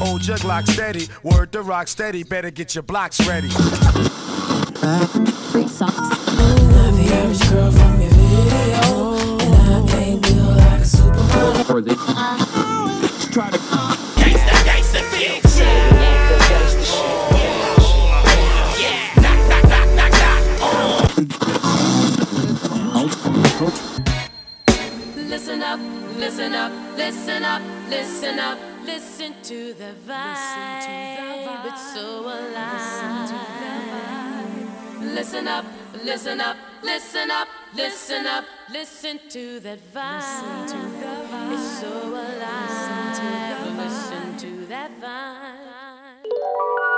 Old jug lock steady. Word to rock steady, better get your blocks ready. Free socks. Not the average girl from your video, and I ain't built like a supermodel. try to Gangsta, gangsta, fix it. Listen up, listen up, listen up, listen up, listen to the vibe. It's so alive. Listen up, listen up, listen up, listen up, listen to that vibe. It's so alive. Listen to that vibe.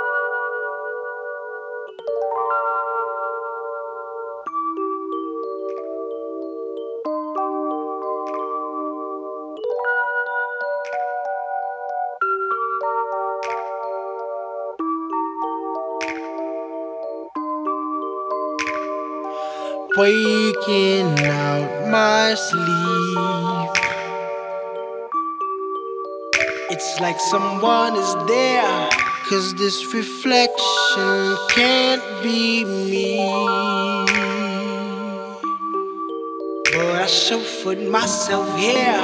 Waking out my sleep. It's like someone is there. Cause this reflection can't be me. But I show chauffeured myself here.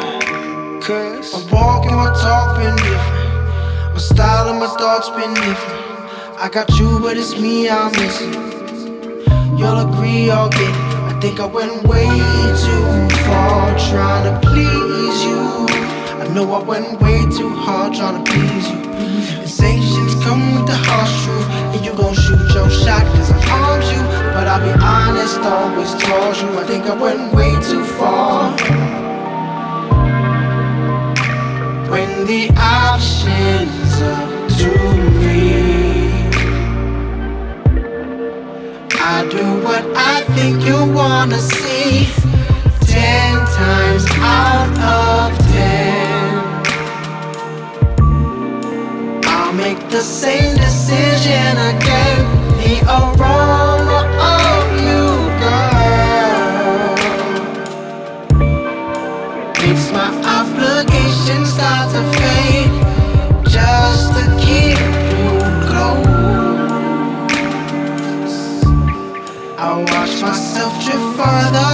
Cause my walk and my talk been different. My style and my thoughts been different. I got you, but it's me I'm missing. You'll agree, I'll get. I think I went way too far trying to please you. I know I went way too hard trying to please you. Sensations come with the harsh truth, and you gon' shoot your shot cause I harmed you. But I'll be honest, always told you. I think I went way too far. When the option's up to I do what I think you wanna see. Ten times out of ten, I'll make the same decision again. The aroma of you, girl, makes my obligation start to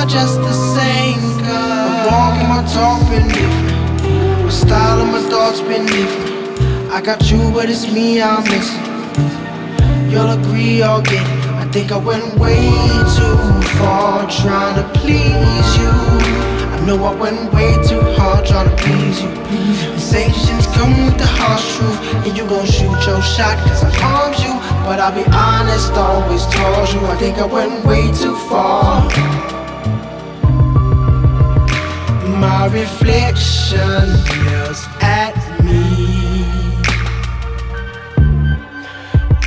just the same Cause my walk and my talk been different My style and my thoughts been different I got you but it's me I'm missing. You'll agree I'll get it I think I went way too far trying to please you. I know I went way too hard trying to please you. Sensations come with the harsh truth And you gon' shoot your shot cause I harmed you. But I'll be honest, always told you I think I went way too far My reflection yells at me.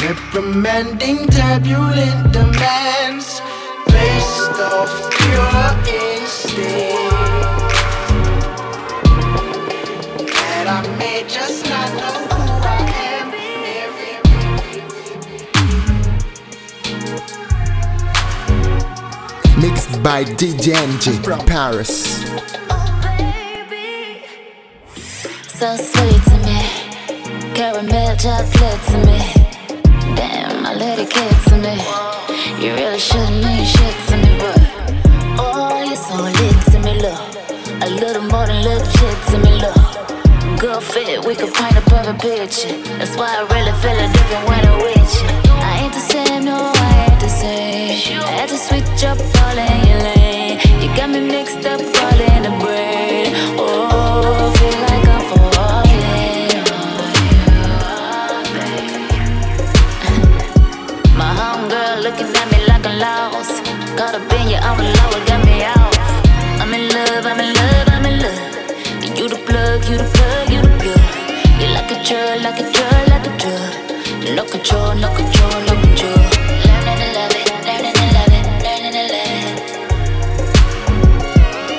Reprimanding turbulent demands Based off pure instinct. That I may just not know Mixed by DJ from Paris. So sweet to me. Caramel just chocolate to me. Damn, I let it get to me. You really shouldn't mean shit to me, but oh, you're so lit to me, look. A little more than shit to me, look. Good fit, we could paint a perfect picture. That's why I really feel it different when I'm with you. I ain't the same, no, I ain't the same. I had to switch up all in your lane. You got me mixed up all in the brain. Oh, plug. You like a drug, like a drug, like a drug. No control, no control, no control. Learning to love it, learning to love it, learning to love it.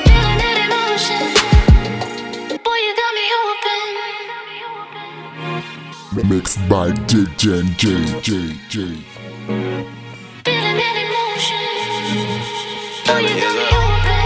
Feeling that emotion. Boy, you got me open. Mixed by DJ and J J J. Feeling that emotion. Boy, you got me open.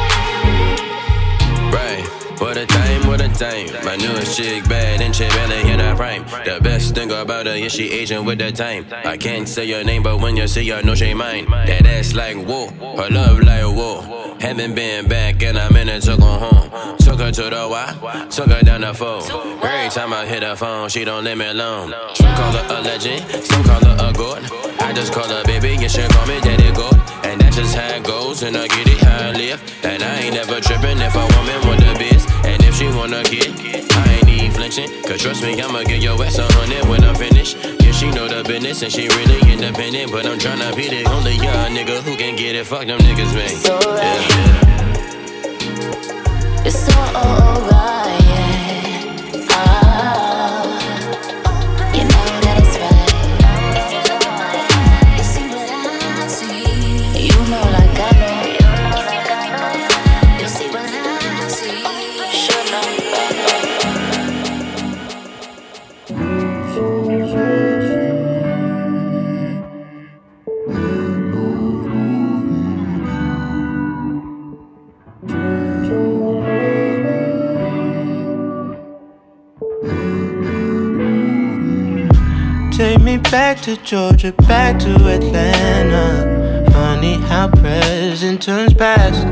Right. What a time, what a My newest chick bad and she barely in her prime. The best thing about her is she aging with the time. I can't say your name, but when you see her, know she mine. That ass like whoa, her love like whoa. Haven't been back and I'm in it to go home. Took her to the Y, took her down the phone. Every time I hit her phone, she don't leave me alone. Some call her a legend, some call her a god. I just call her baby, you should call me daddy god. And that's just how it goes, and I get it how I live. And I ain't never tripping if a woman want the biz. And she wanna get, I ain't even flinching. Cause trust me, I'ma get your ass a hundred when I'm finished. Yeah, she know the business and she really independent. But I'm tryna be the only young nigga who can get it. Fuck them niggas, man. It's alright. Yeah. It's alright, back to Georgia, back to Atlanta. Funny how present turns past.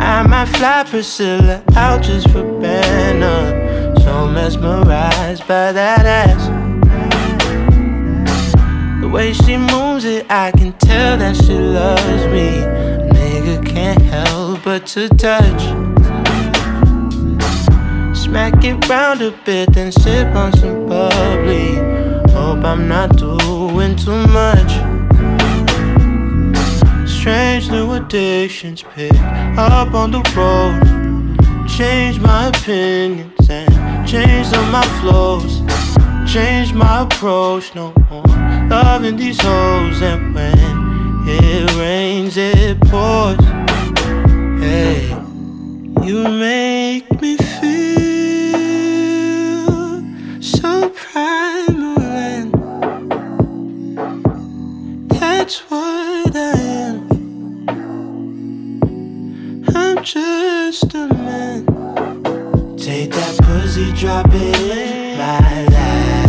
I might fly Priscilla out just for banner. So mesmerized by that ass. The way she moves it, I can tell that she loves me. Nigga can't help but to touch. Smack it round a bit, then sip on some bubbly. Hope I'm not doing too much. Strange new addictions pick up on the road. Change my opinions and change some my flows. Change my approach, no more loving these hoes. And when it rains, it pours. Hey, you make me feel that's what I am. I'm just a man. Take that pussy, drop it in my lap.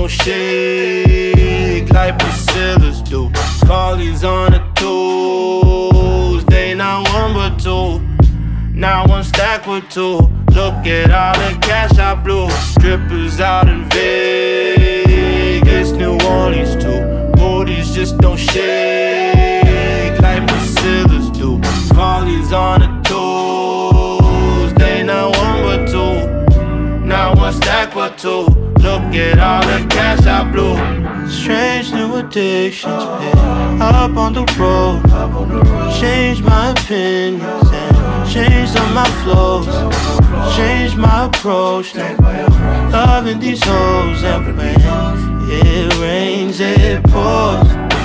Don't shake like Priscilla's do. Carly's on the toes, they not one but two. Now one stack with two. Look at all the cash I blew. Strippers out in Vegas, New Orleans too. Bodies just don't shake like Priscilla's do. Carly's on the toes, they not one but two. Now one stack but two. At all the cash I blew. Strange new addictions up on the road. Change my opinions and change on my flows. Change my approach. Loving these hoes and when it rains, it pours.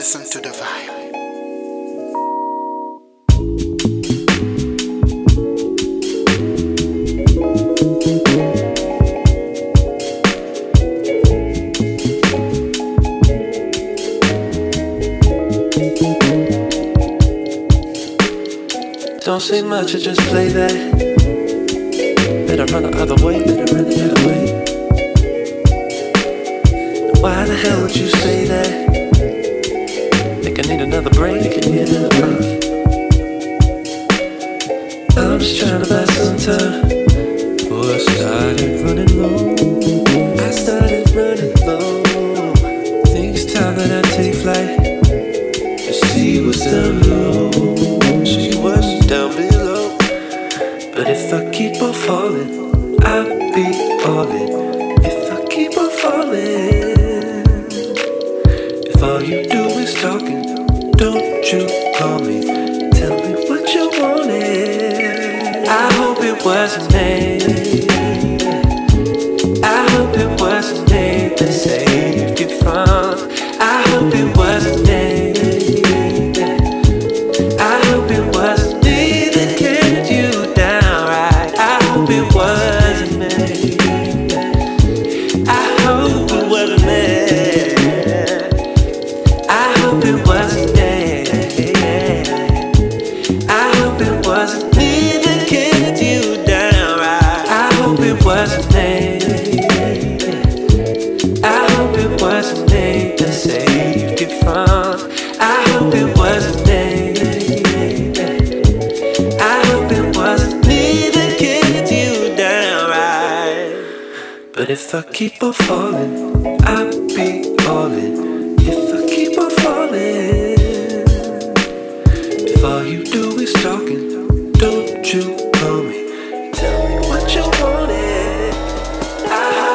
listen to the vibe. Don't say much, I just play that. Better run the other way, better run the other way. Why the hell would you say that? Another break, can hear the break. I'm just trying to buy some time. Boy, I started running low. I started running low. Think it's time that I take flight. To see what's down below. See what's down below. But if I keep on falling, I'll be all in. If I keep on falling, if all you do is talking. Don't you call me, tell me what you wanted. I hope it wasn't me. I hope it wasn't me that saved you from. I hope it wasn't If I keep on falling, I'll be all in. If I keep on falling, if all you do is talking, don't you call me? Tell me what you wanted. Ah.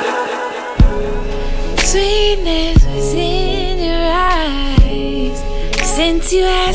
Sweetness was in your eyes since you asked.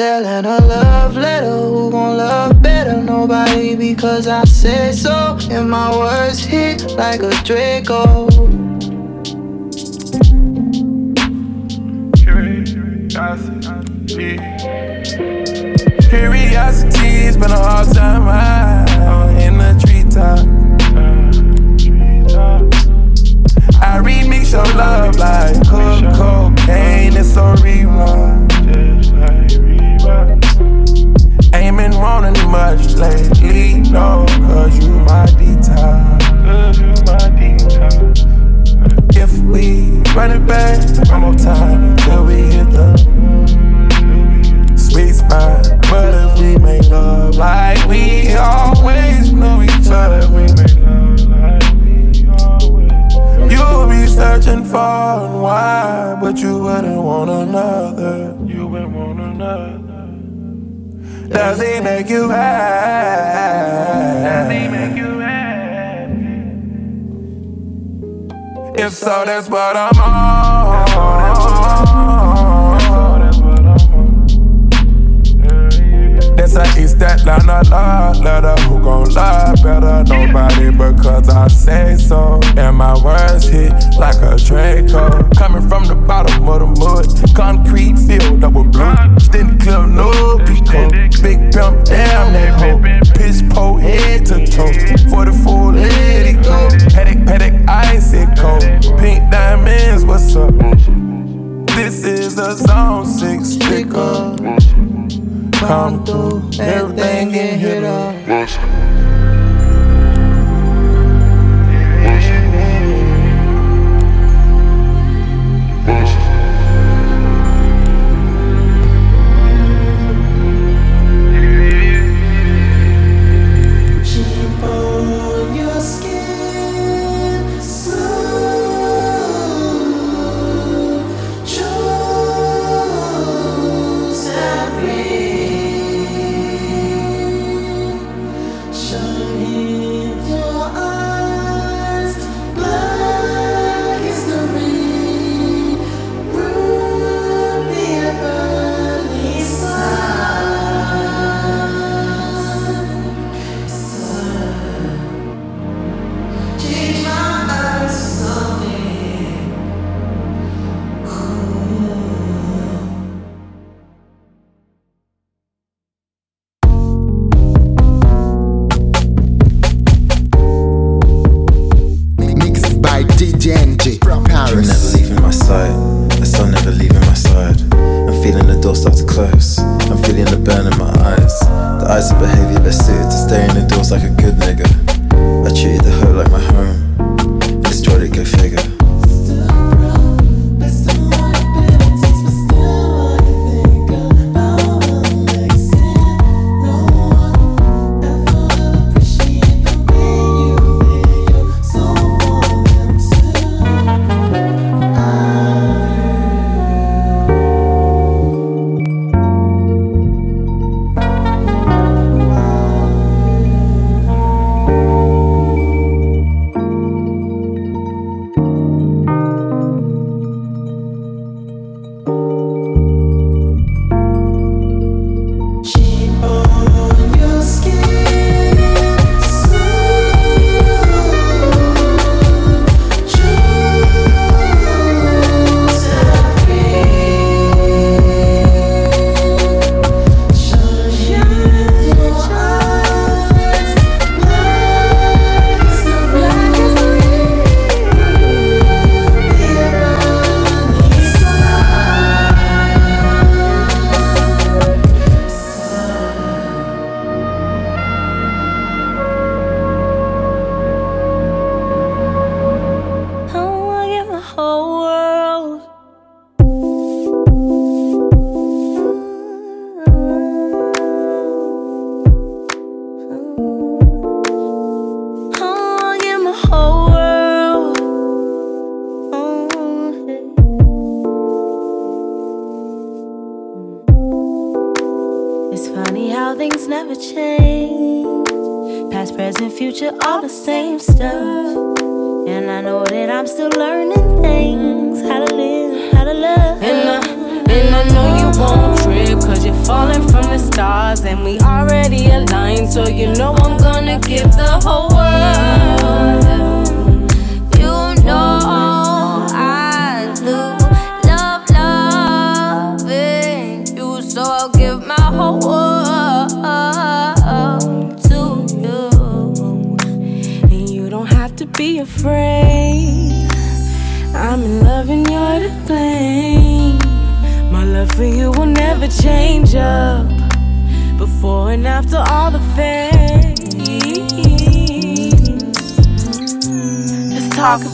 Selling a love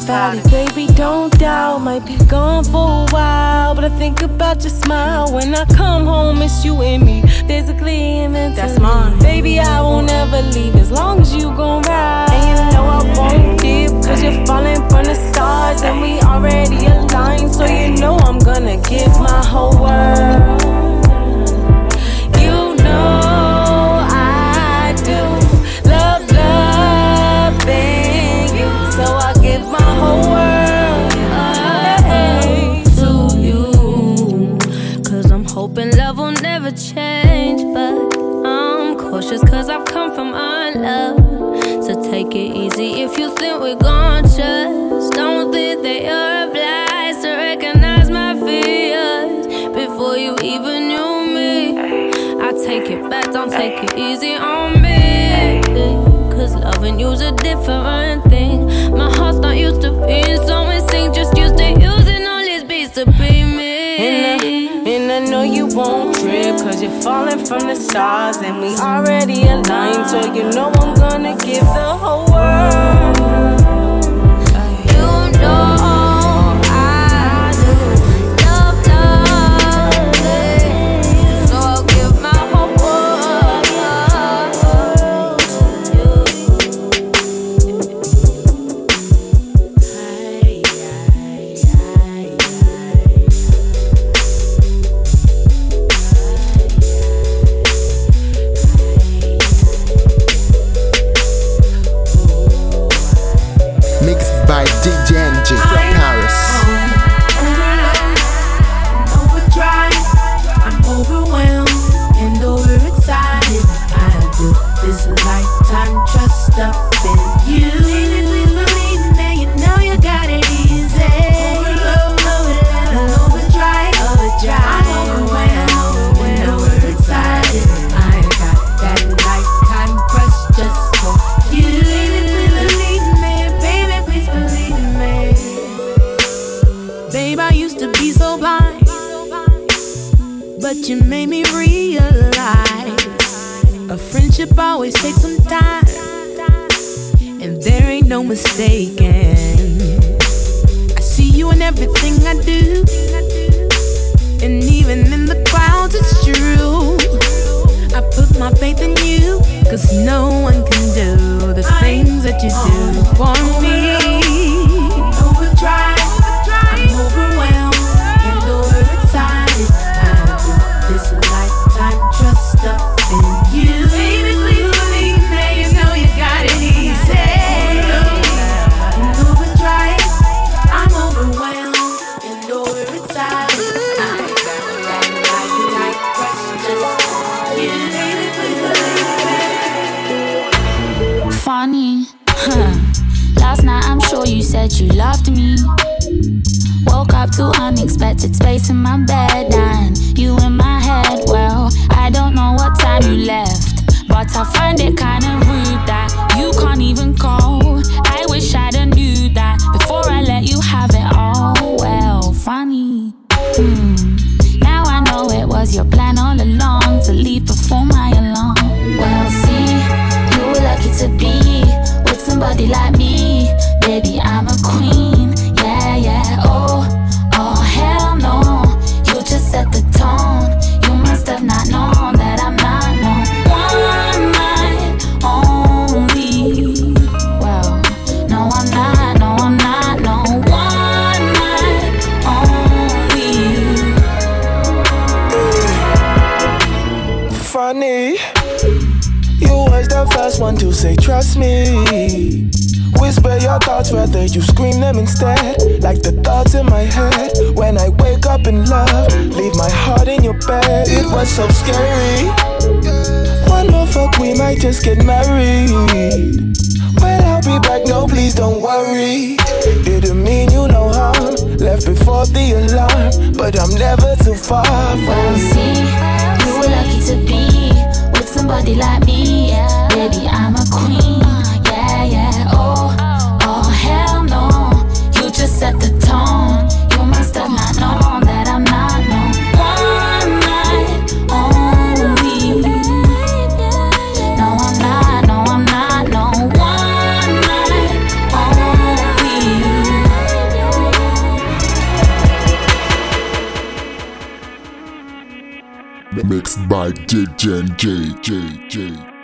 Let's talk about it, baby. Don't doubt. Might be gone for a while, but I think about your smile when I come home. It's you and me, physically and mentally. That's mine, baby. I won't ever leave as long as you gon' ride. And you know I won't dip, cause you're falling from the stars, and we already aligned. So you know I'm gonna give my whole world. You know come from unlove. So take it easy if you think we're gone, just don't think that you're obliged to recognize my fears before you even knew me. I take it back, don't take it easy on me. Cause loving you's a different thing. My heart's not used to being so insane, just won't trip, cause you're falling from the stars, and we already aligned. So you know I'm gonna give the whole world. Friendship always takes some time, and there ain't no mistaking. I see you in everything I do, and even in the clouds, it's true. I put my faith in you, cause no one can do the things that you do for me. To unexpected space in my bed scary. One more fuck, we might just get married. Well, I'll be back, no, please don't worry. Didn't mean you no harm. Left before the alarm, but I'm never too far from you. See, you were lucky to be with somebody like me J J J J.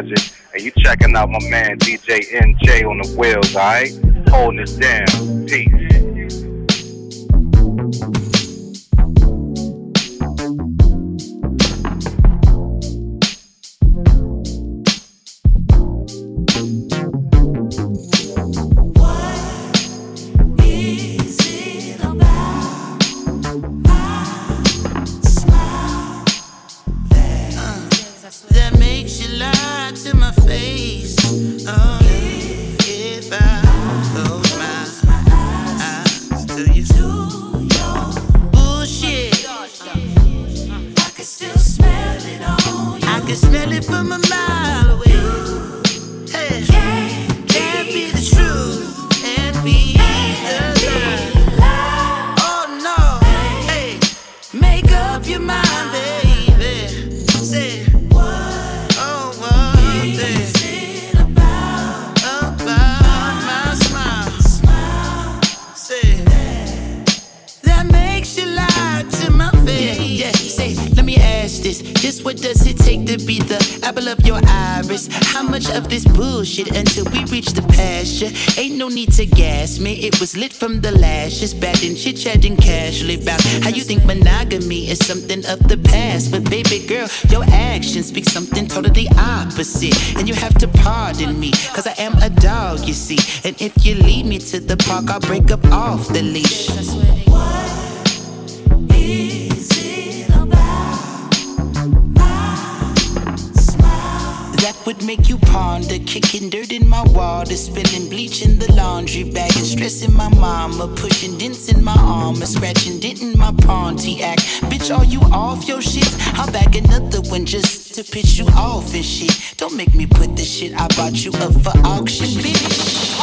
budget. And you checking out my man DJ NJ on the wheels, alright? Holding it down. Peace. What does it take to be the apple of your iris? How much of this bullshit until we reach the pasture? Ain't no need to gas me. It was lit from the lashes, in chit chatting casually about how you think monogamy is something of the past. But baby girl, your actions speak something totally opposite. And you have to pardon me, cause I am a dog, you see. And if you lead me to the park, I'll break up off the leash. Would make you ponder, kicking dirt in my water, spilling bleach in the laundry bag, and stressing my mama, pushing dents in my armor, scratching dent in my Pontiac. Bitch, are you off your shit? I'll back another one just to pitch you off and shit. Don't make me put the shit I bought you up for auction, bitch.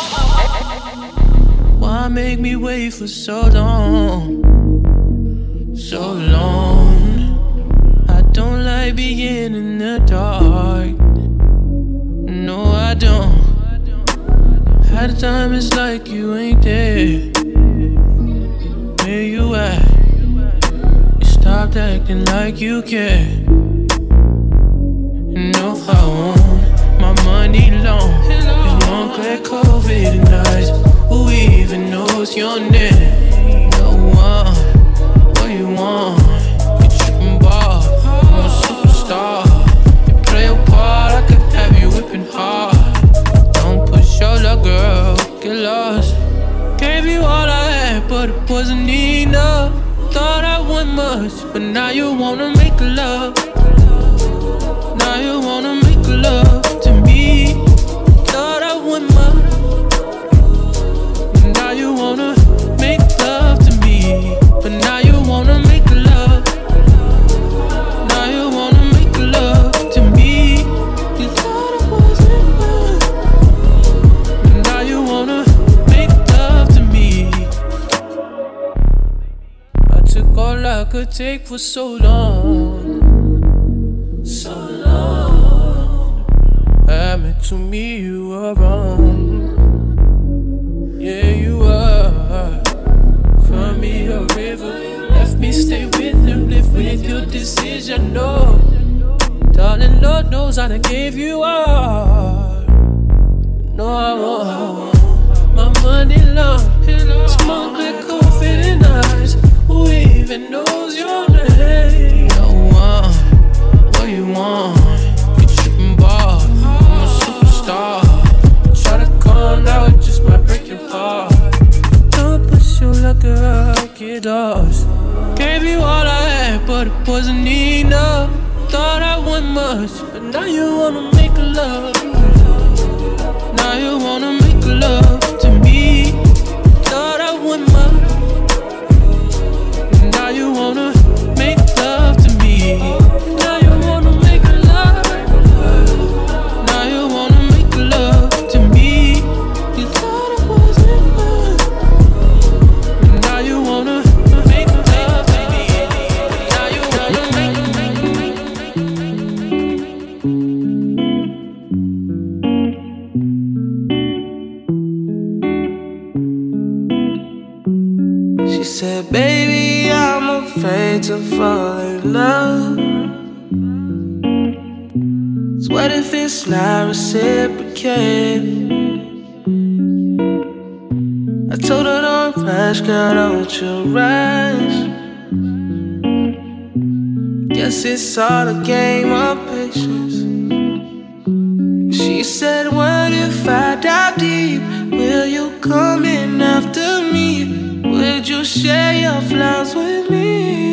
Why make me wait for so long? So long. I don't like being in the dark. No, I don't. Half the time it's like you ain't there. Where you at? You stopped acting like you care. No, I won't. My money long. It's one clear COVID eyes. Who even knows your name? No one. What you want? Hard. Don't push your luck, girl. Get lost. Gave you all I had, but it wasn't enough. Thought I want much, but now you wanna make love. Now you wanna make love take for so long. So long. Admit to me you were wrong. Yeah, you were. Found me a river. Left me stay with him. Live with your decision. No. Darling, Lord knows I done gave you all. No, I won't. My money long. Smoke like in eyes. Even knows your name? No one. What you want? You tripping ball. I'm a superstar. Try to calm down, it just might break your heart. Don't push your luck, girl, get lost. Gave you all I had, but it wasn't enough. Thought I want much, but now you wanna make love. Now you wanna make love reciprocated. I told her don't rush, girl, don't you rush. Guess it's all a game of patience. She said, What if I dive deep? Will you come in after me? Would you share your flowers with me?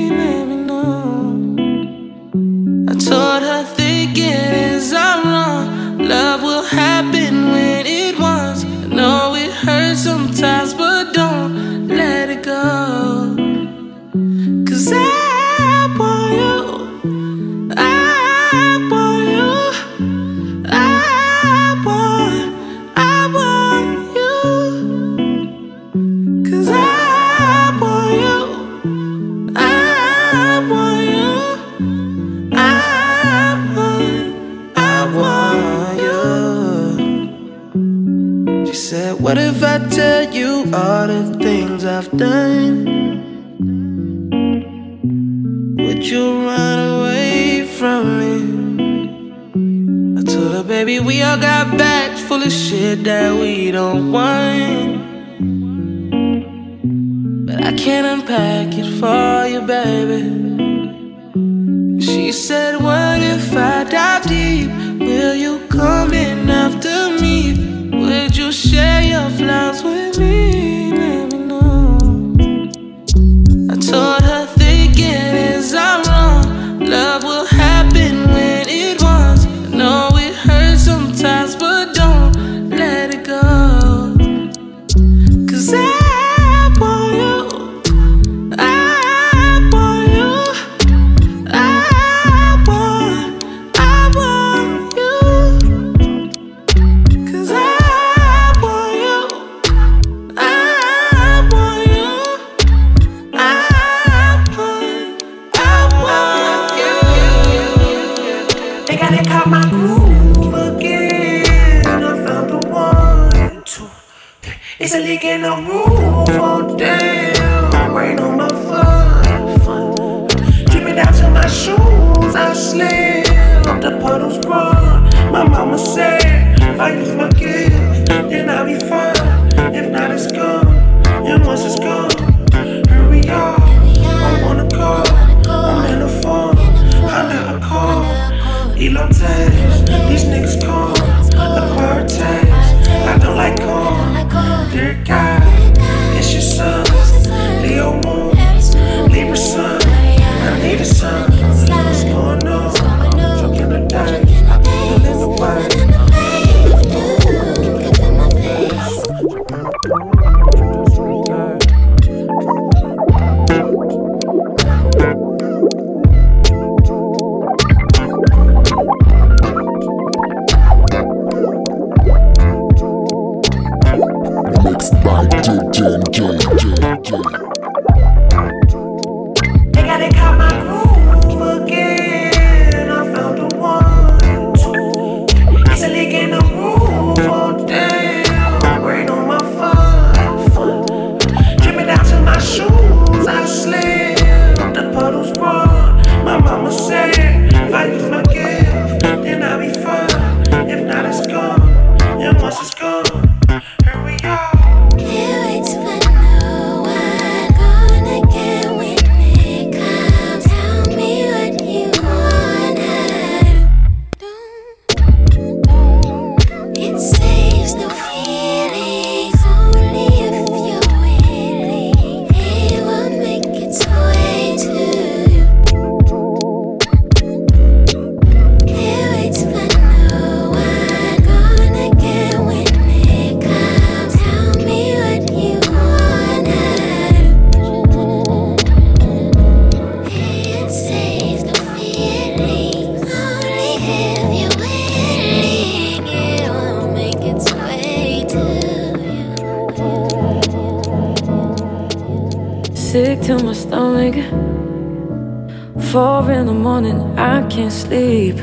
sleep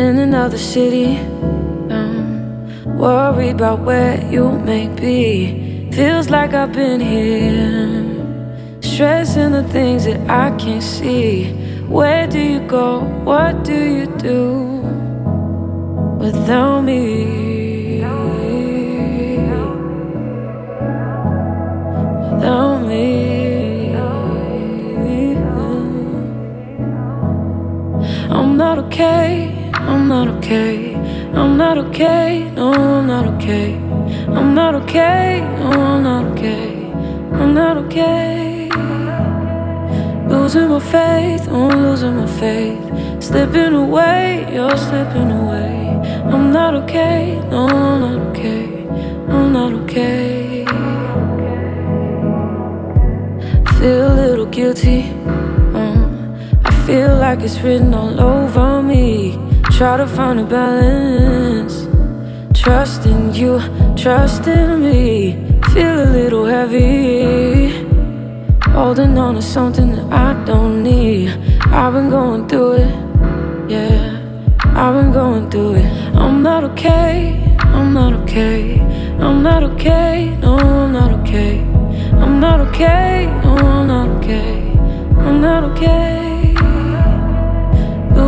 in another city. I'm worried about where you may be. Feels like I've been here, stressing the things that I can't see. Where do you go? What do you do without me? Without not okay. I'm not okay. I'm not okay. No, I'm not okay. I'm not okay. No, I'm not okay. I'm not okay. Losing my faith. Oh, I'm losing my faith. Slipping away. You're slipping away. I'm not okay. No, I'm not okay. I'm not okay. Feel a little guilty feel like it's written all over me. Try to find a balance. Trust in you, trust in me. Feel a little heavy. Holding on to something that I don't need. I've been going through it, yeah. I've been going through it. I'm not okay, I'm not okay. I'm not okay, no, I'm not okay. I'm not okay, no, I'm not okay. I'm not okay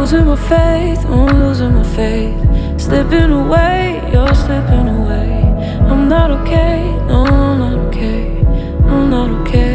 losing my faith, I'm losing my faith. Slipping away, you're slipping away. I'm not okay, no, I'm not okay, I'm not okay.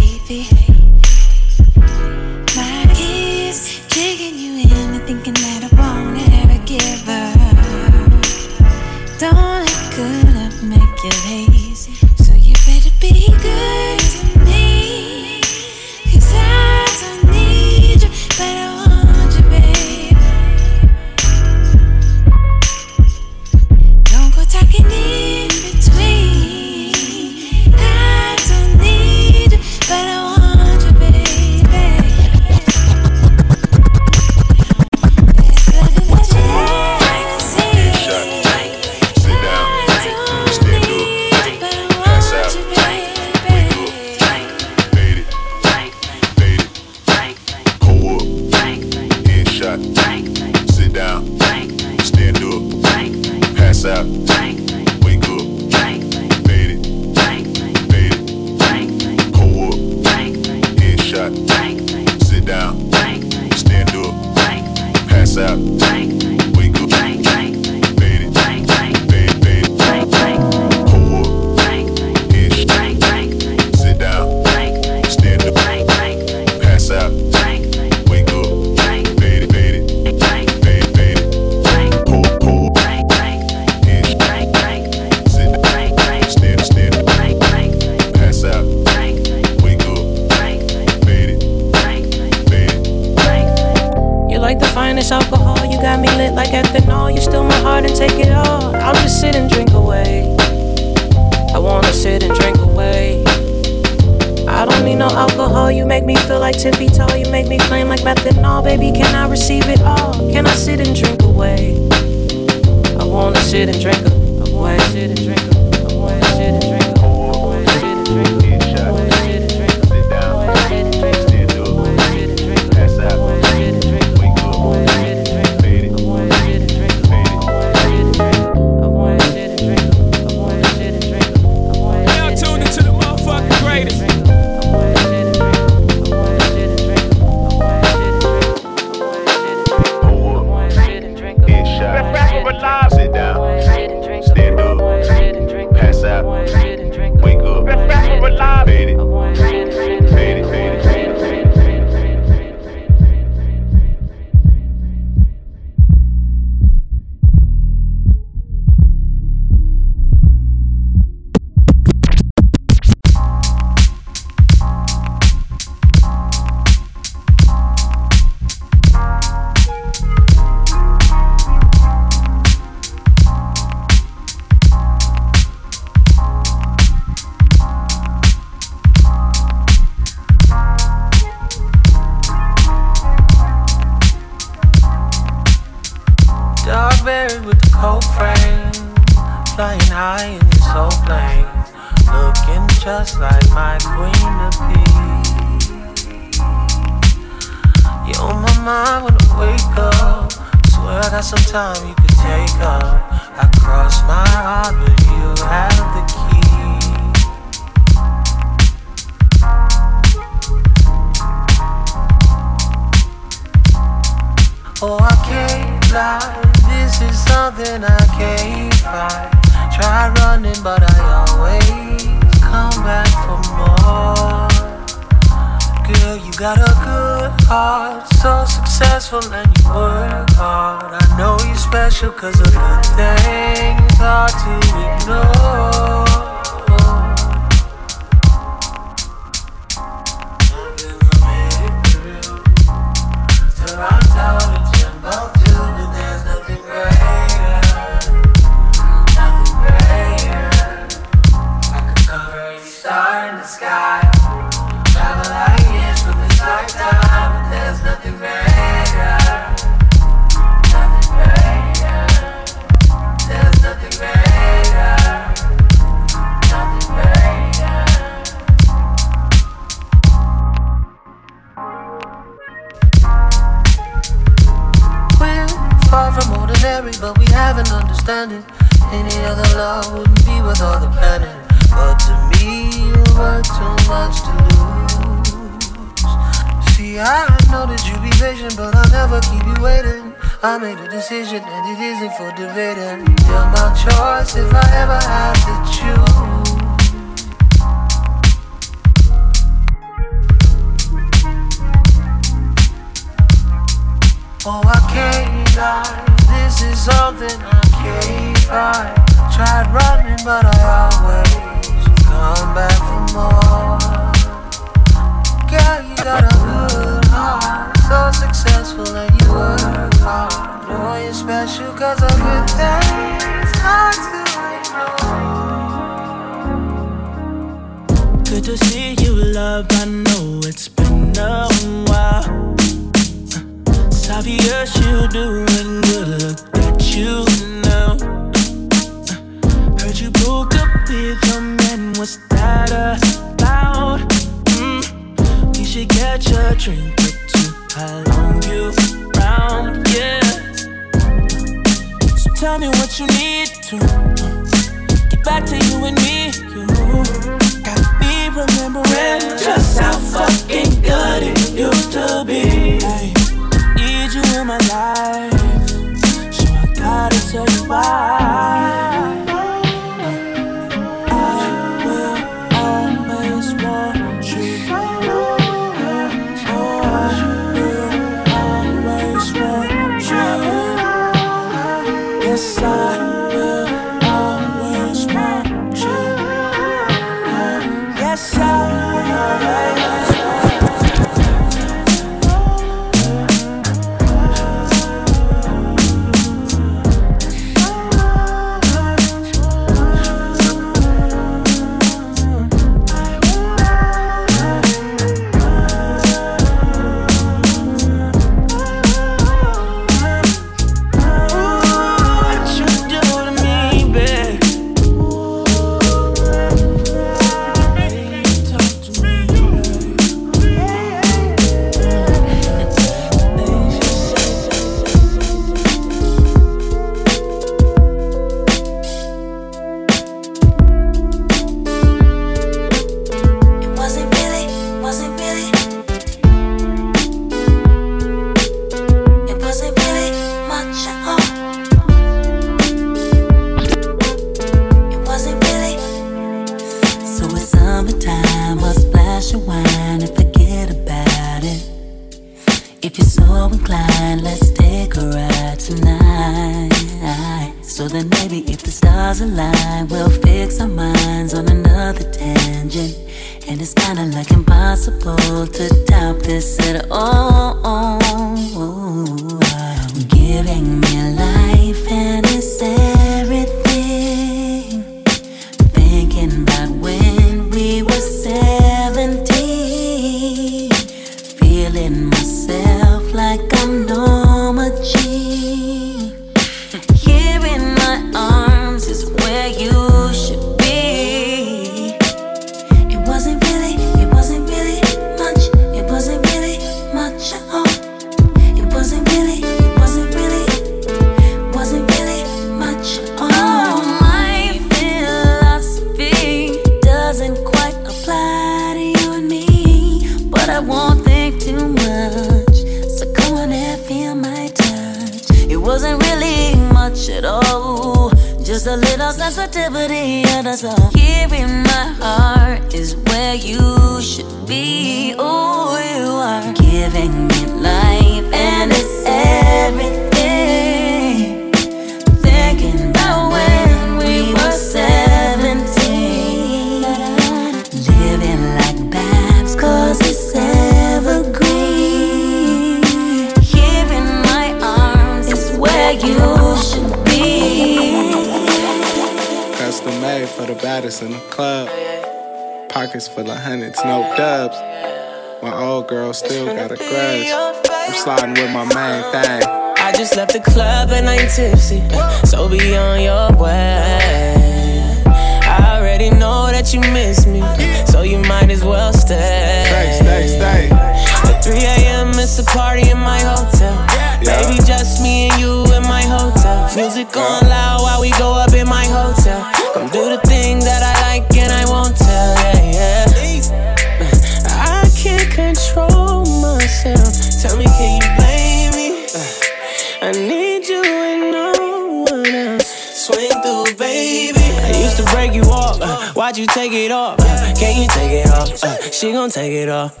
She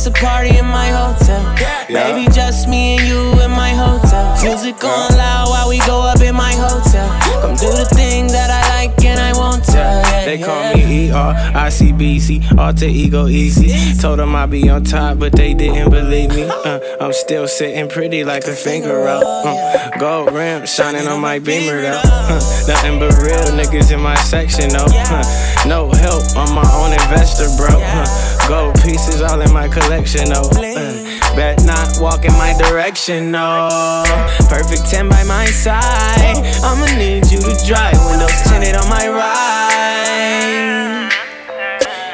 it's a party in my hotel. Baby, just me and you in my hotel. Music on loud while we go up in my hotel. Come do the thing that I like and I won't tell. Yeah, They call yeah. me E R I C B C, alter ego easy. Told them I'd be on top, but they didn't believe me. Uh, I'm still sitting pretty like a finger out. Uh, gold rim shining on my beamer though. Uh, nothing but real niggas in my section though. Uh, no help, I'm my own investor, bro. Uh, gold pieces all in my collection though. Uh, bet not walk in my direction, no. Perfect 10 by my side. I'ma need you to drive windows tinted on my ride.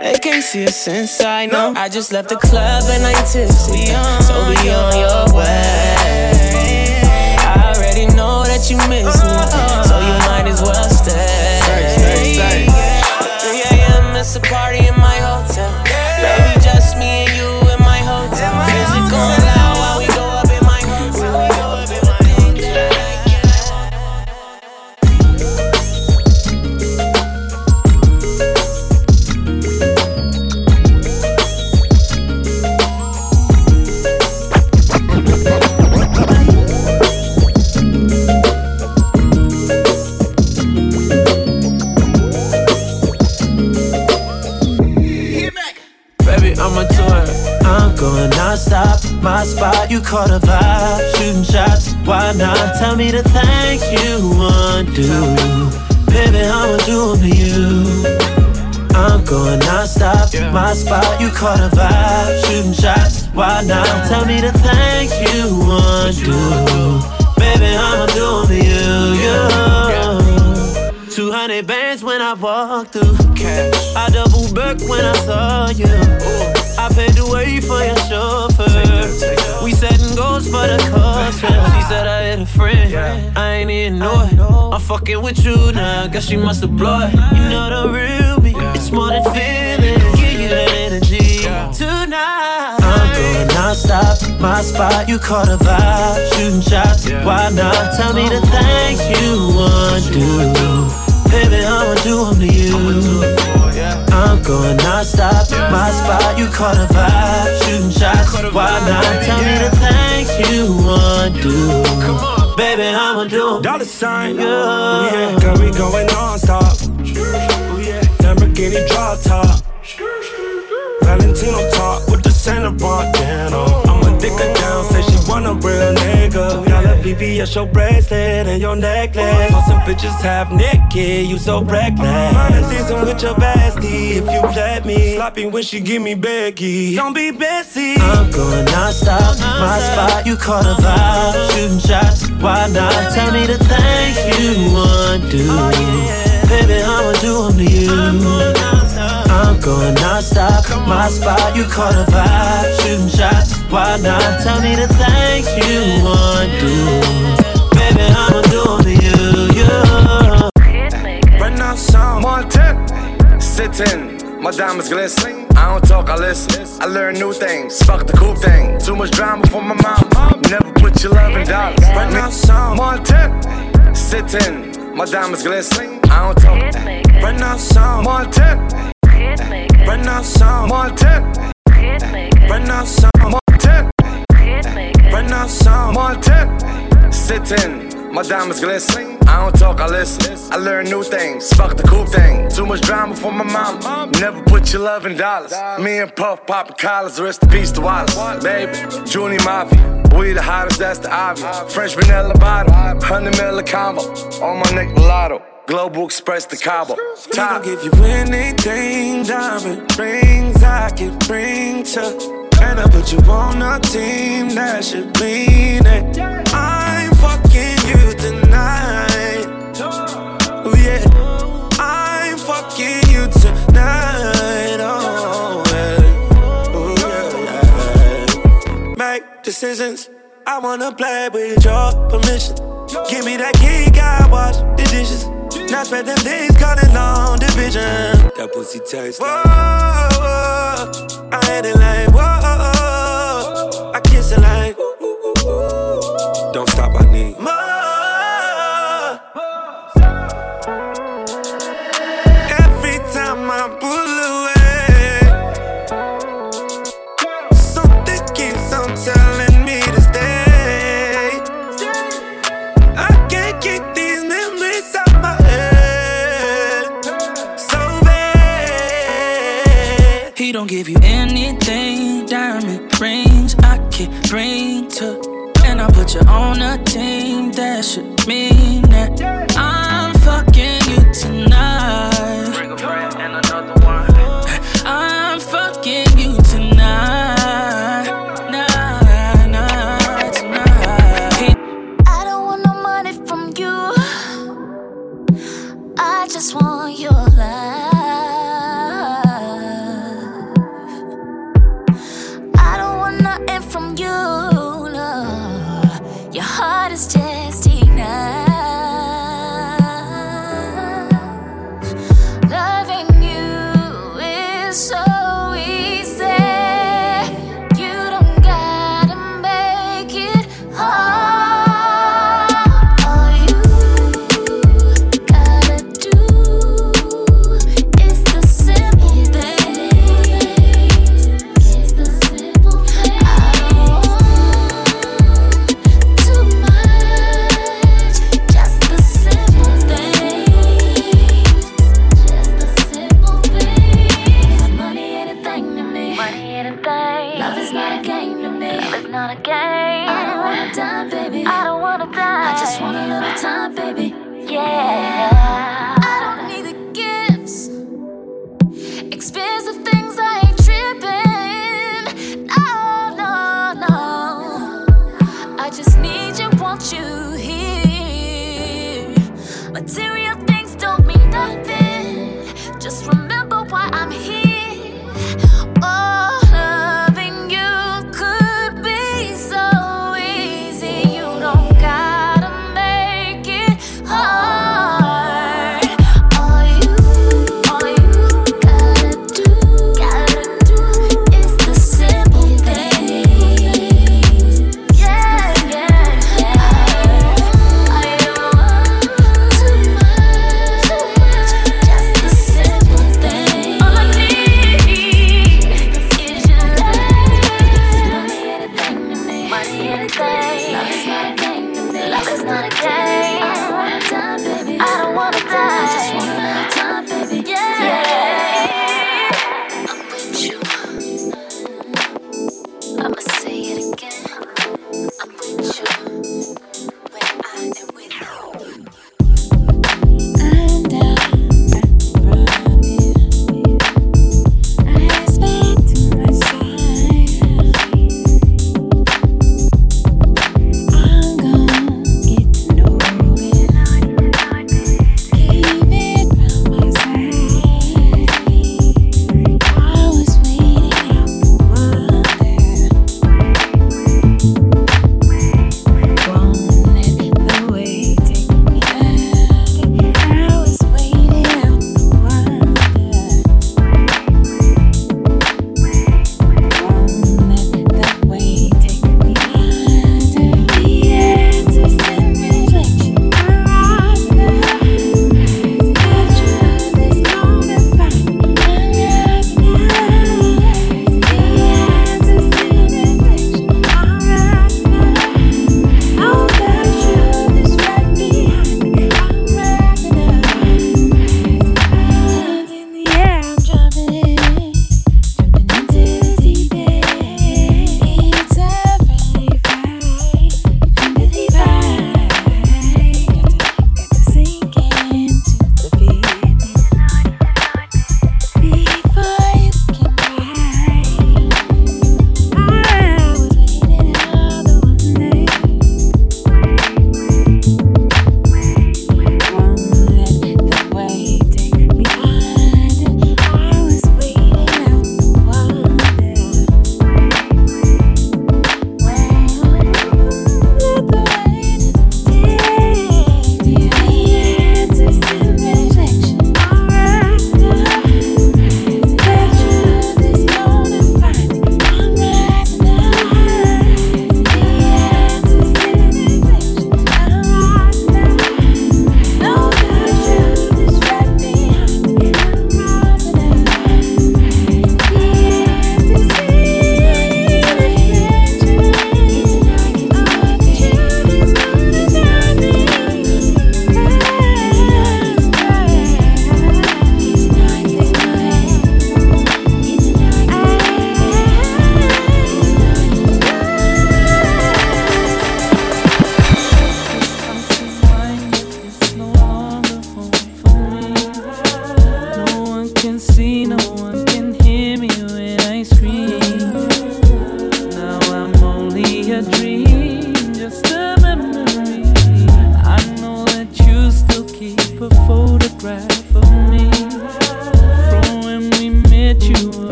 They can't see us inside, no. I just left the club and I'm tipsy. So be on your way. I already know that you miss you caught a vibe. Shooting shots, why not? Tell me to thank you want to. Baby, I'ma do 'em to you. I'm going non-stop. My spot, you caught a vibe. Shooting shots, why not? Tell me to thank you want to. Baby, I'ma do 'em to you. Yeah. 200 bands when I walk through. I double back when I saw you. I paid the way for your chauffeur. We setting goals for the culture. She said I had a friend, I ain't even know it. I'm fucking with you now, guess she must have blown. You know the real me, it's more than feeling. Give you that energy tonight. I'm going non-stop, my spot. You caught a vibe, shooting shots. Why not? Tell me the things you want to do. Baby, I'ma do them to you. I'm going non-stop, my spot. You caught a vibe, shooting shots. Why not? Tell me the things you want to do. Baby, I'ma do. Dollar sign, yeah. Oh, yeah. Girl, we going non-stop. Oh, yeah. Lamborghini drop top. Valentino top with the Santa bandana. I'ma dick her down, say she want a real nigga. Got a VVS, your bracelet and your necklace. All some bitches half naked, you so reckless. Mine season with your bestie if you let me. Sloppy when she give me Becky. Don't be Bessie. I'm going non-stop, my uh-huh. spot. You caught a vibe, uh-huh. shooting shots. Why not? Tell me the things you want to do. Baby, I'ma do them to you. I'm going non-stop, my spot. You caught a vibe, shooting shots. Why not? Tell me the things you want to. Baby, I'ma do them to you. Yeah. Right now, sound Montana, sitting. My diamonds glisten. I don't talk, I listen. I learn new things. Fuck the cool thing. Too much drama for my mom. Never put your love in dollars. Right now, sound Montana, sitting. My diamonds glisten. I don't talk. Right now, sound Montana. Right now, sound Montana. Right now, sound Montana. Right now, sound Montana. Sitting. My diamonds glisten. I don't talk, I listen. I learn new things. Fuck the cool thing. Too much drama for my mom. Never put your love in dollars. Me and Puff poppin' collars. Rest in peace to Wallace. Baby, Junior Mafia. We the hottest, that's the obvious. French vanilla bottle. 100 mil combo. On my neck, mulatto. Global Express to Cabo. Top. give you anything, diamond rings I can bring to. And I put you on a team that should mean it. I'm fucking you tonight. Oh yeah, I'm fucking you tonight. Oh yeah, oh yeah, yeah. Make decisions. I wanna play with your permission. Give me that key, I wash the dishes. Now spend them days calling long division. That pussy tastes like. Whoa, whoa, I had it like whoa, I kiss it like. Don't stop, I need He don't give you anything, diamond rings I can bring to. And I put you on a team that should mean that I'm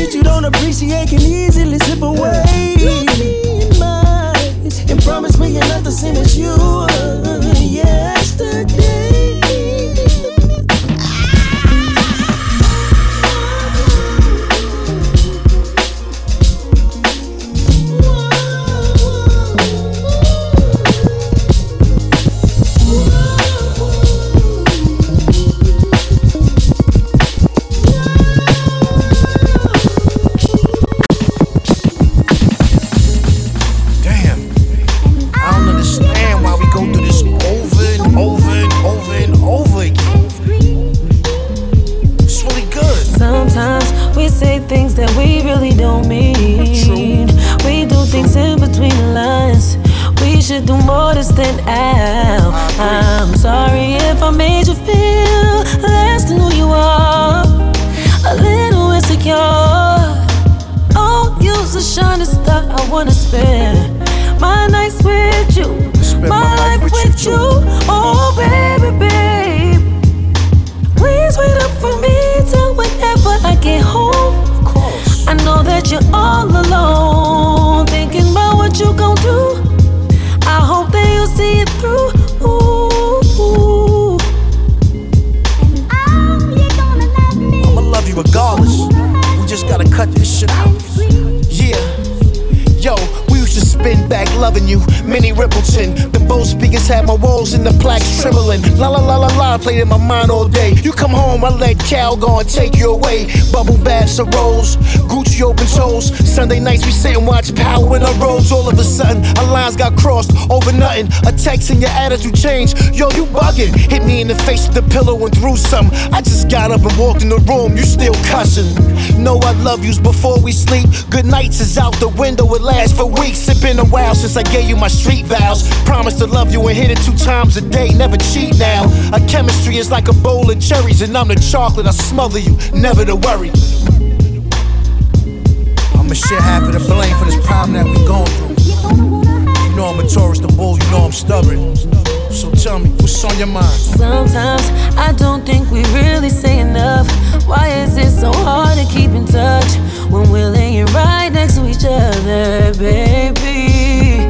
shit you don't appreciate can easily slip away. Look me in and promise me you're not the same as you were yesterday. Home, I let Cal go take you way. Bubble baths and rolls, Gucci open toes. Sunday nights we sit and watch Power in our robes. All of a sudden, our lines got crossed over nothing. A text and your attitude changed. Yo, you bugging. Hit me in the face with the pillow and threw something. I just got up and walked in the room. You still cussing. Know I love yous before we sleep. Good nights is out the window. It lasts for weeks. It's been a while since I gave you my street vows. Promise to love you and hit it two times a day. Never cheat now. Our chemistry is like a bowl of cherries, and I'm the chocolate. I smother you. Never to worry. I'ma share half of the blame for this problem that we going through. You know I'm a Taurus, the bull. You know I'm stubborn. So tell me, what's on your mind? Sometimes I don't think we really say enough. Why is it so hard to keep in touch when we're laying right next to each other, baby?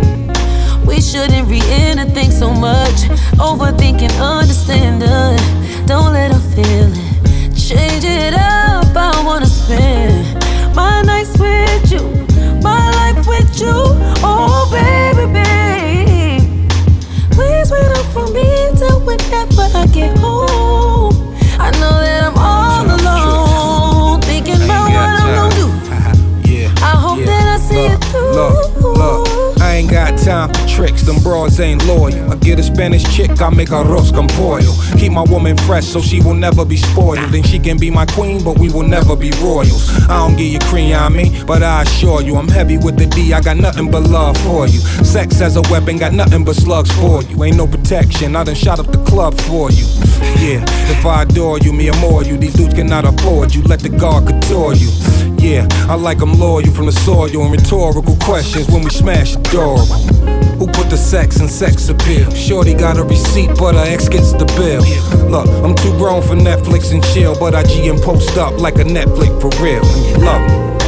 We shouldn't read anything so much. Overthinking, understanding. Don't let her feel it. It up. I wanna spend my nights with you, my life with you. Oh, baby, babe. Please wait up for me till whenever I get home. I know that I'm all alone, thinking about what I'm gonna do. Uh-huh. Yeah. I hope that I see it through. Look, look, I ain't got time tricks, them bras ain't loyal. I get a Spanish chick, I make arroz con pollo. Keep my woman fresh so she will never be spoiled. Then she can be my queen, but we will never be royals. I don't give you cream on me, but I assure you, I'm heavy with the D, I got nothing but love for you. Sex as a weapon, got nothing but slugs for you. Ain't no protection, I done shot up the club for you. Yeah, if I adore you, me more you. These dudes cannot afford you, let the guard couture you. Yeah, I like them loyal from the soil and rhetorical questions when we smash adorable. Put the sex in sex appeal? Shorty got a receipt, but her ex gets the bill. Look, I'm too grown for Netflix and chill, but I G and post up like a Netflix for real. And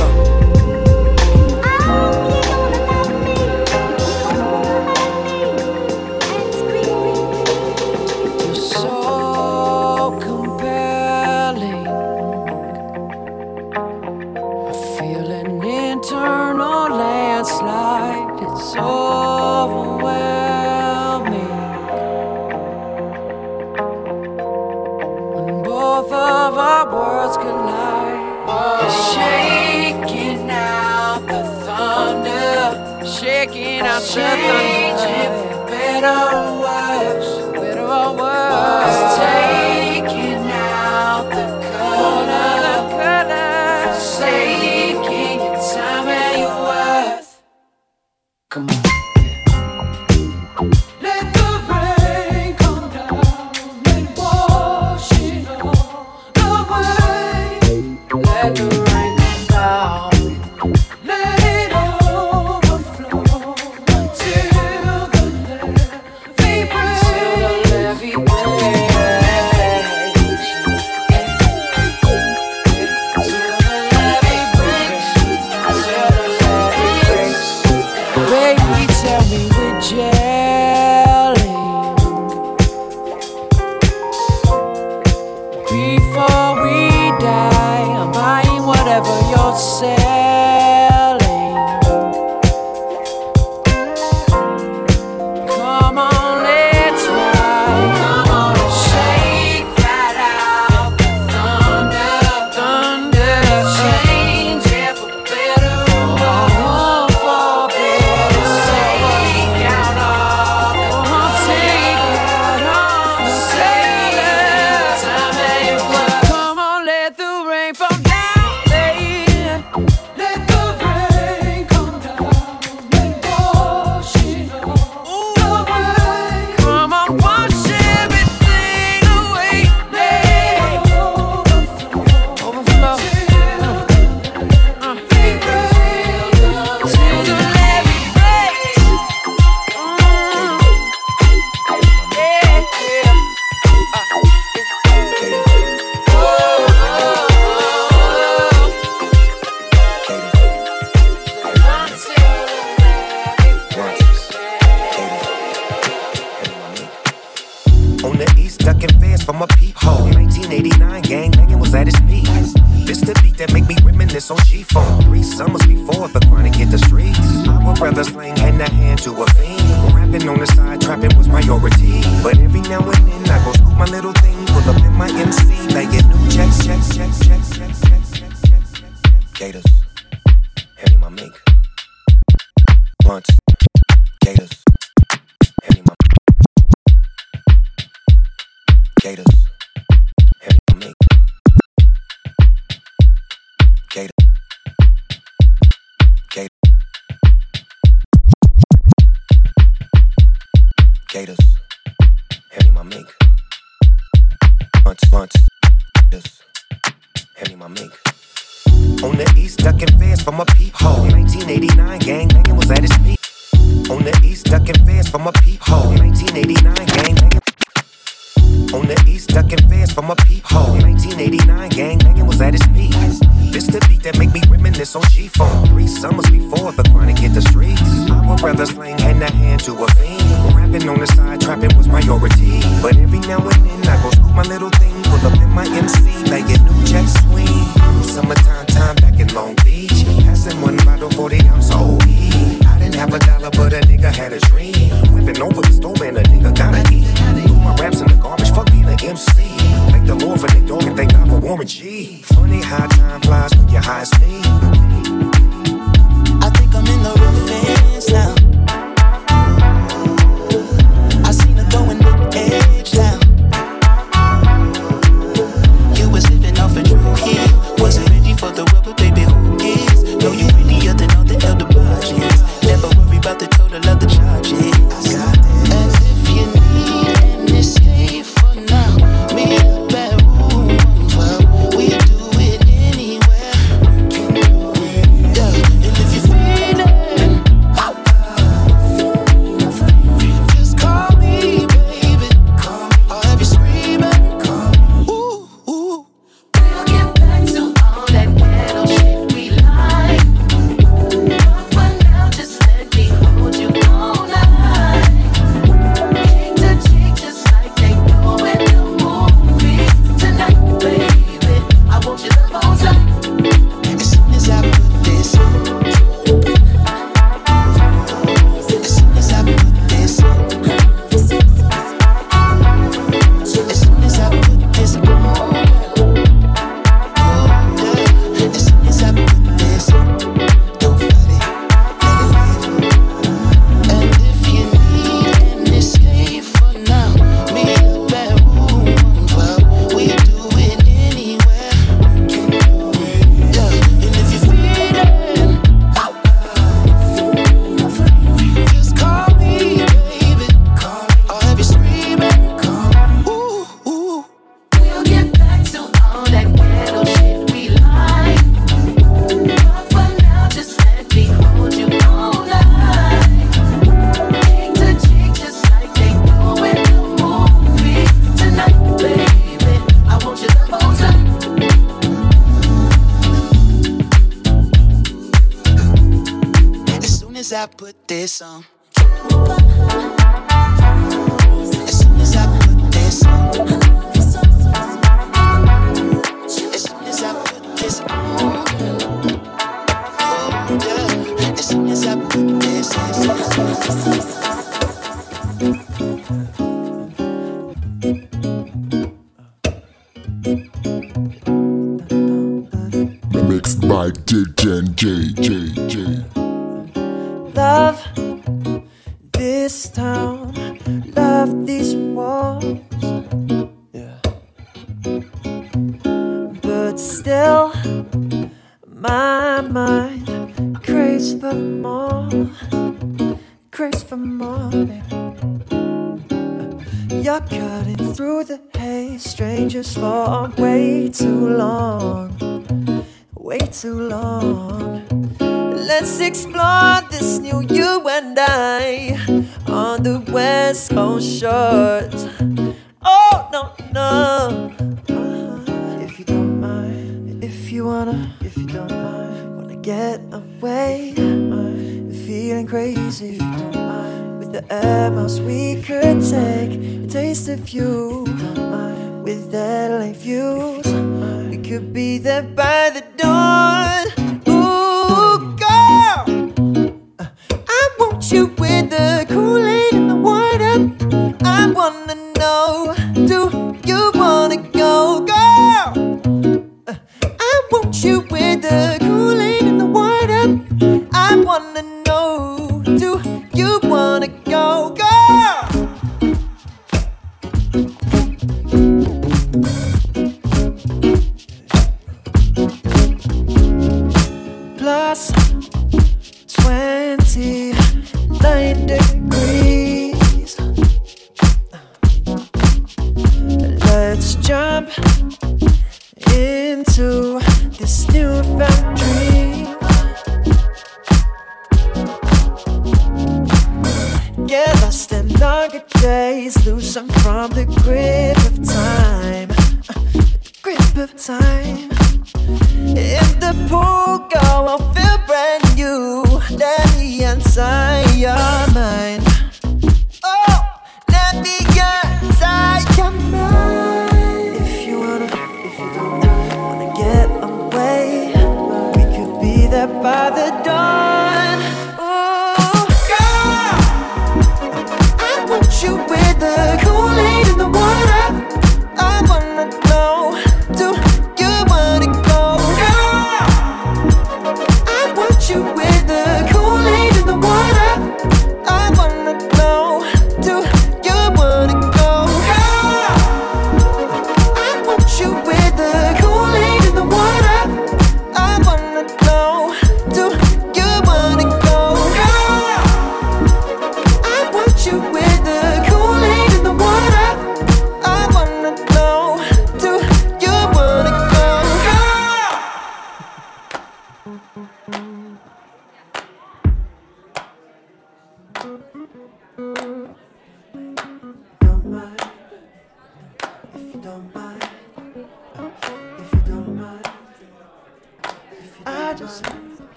by the dawn.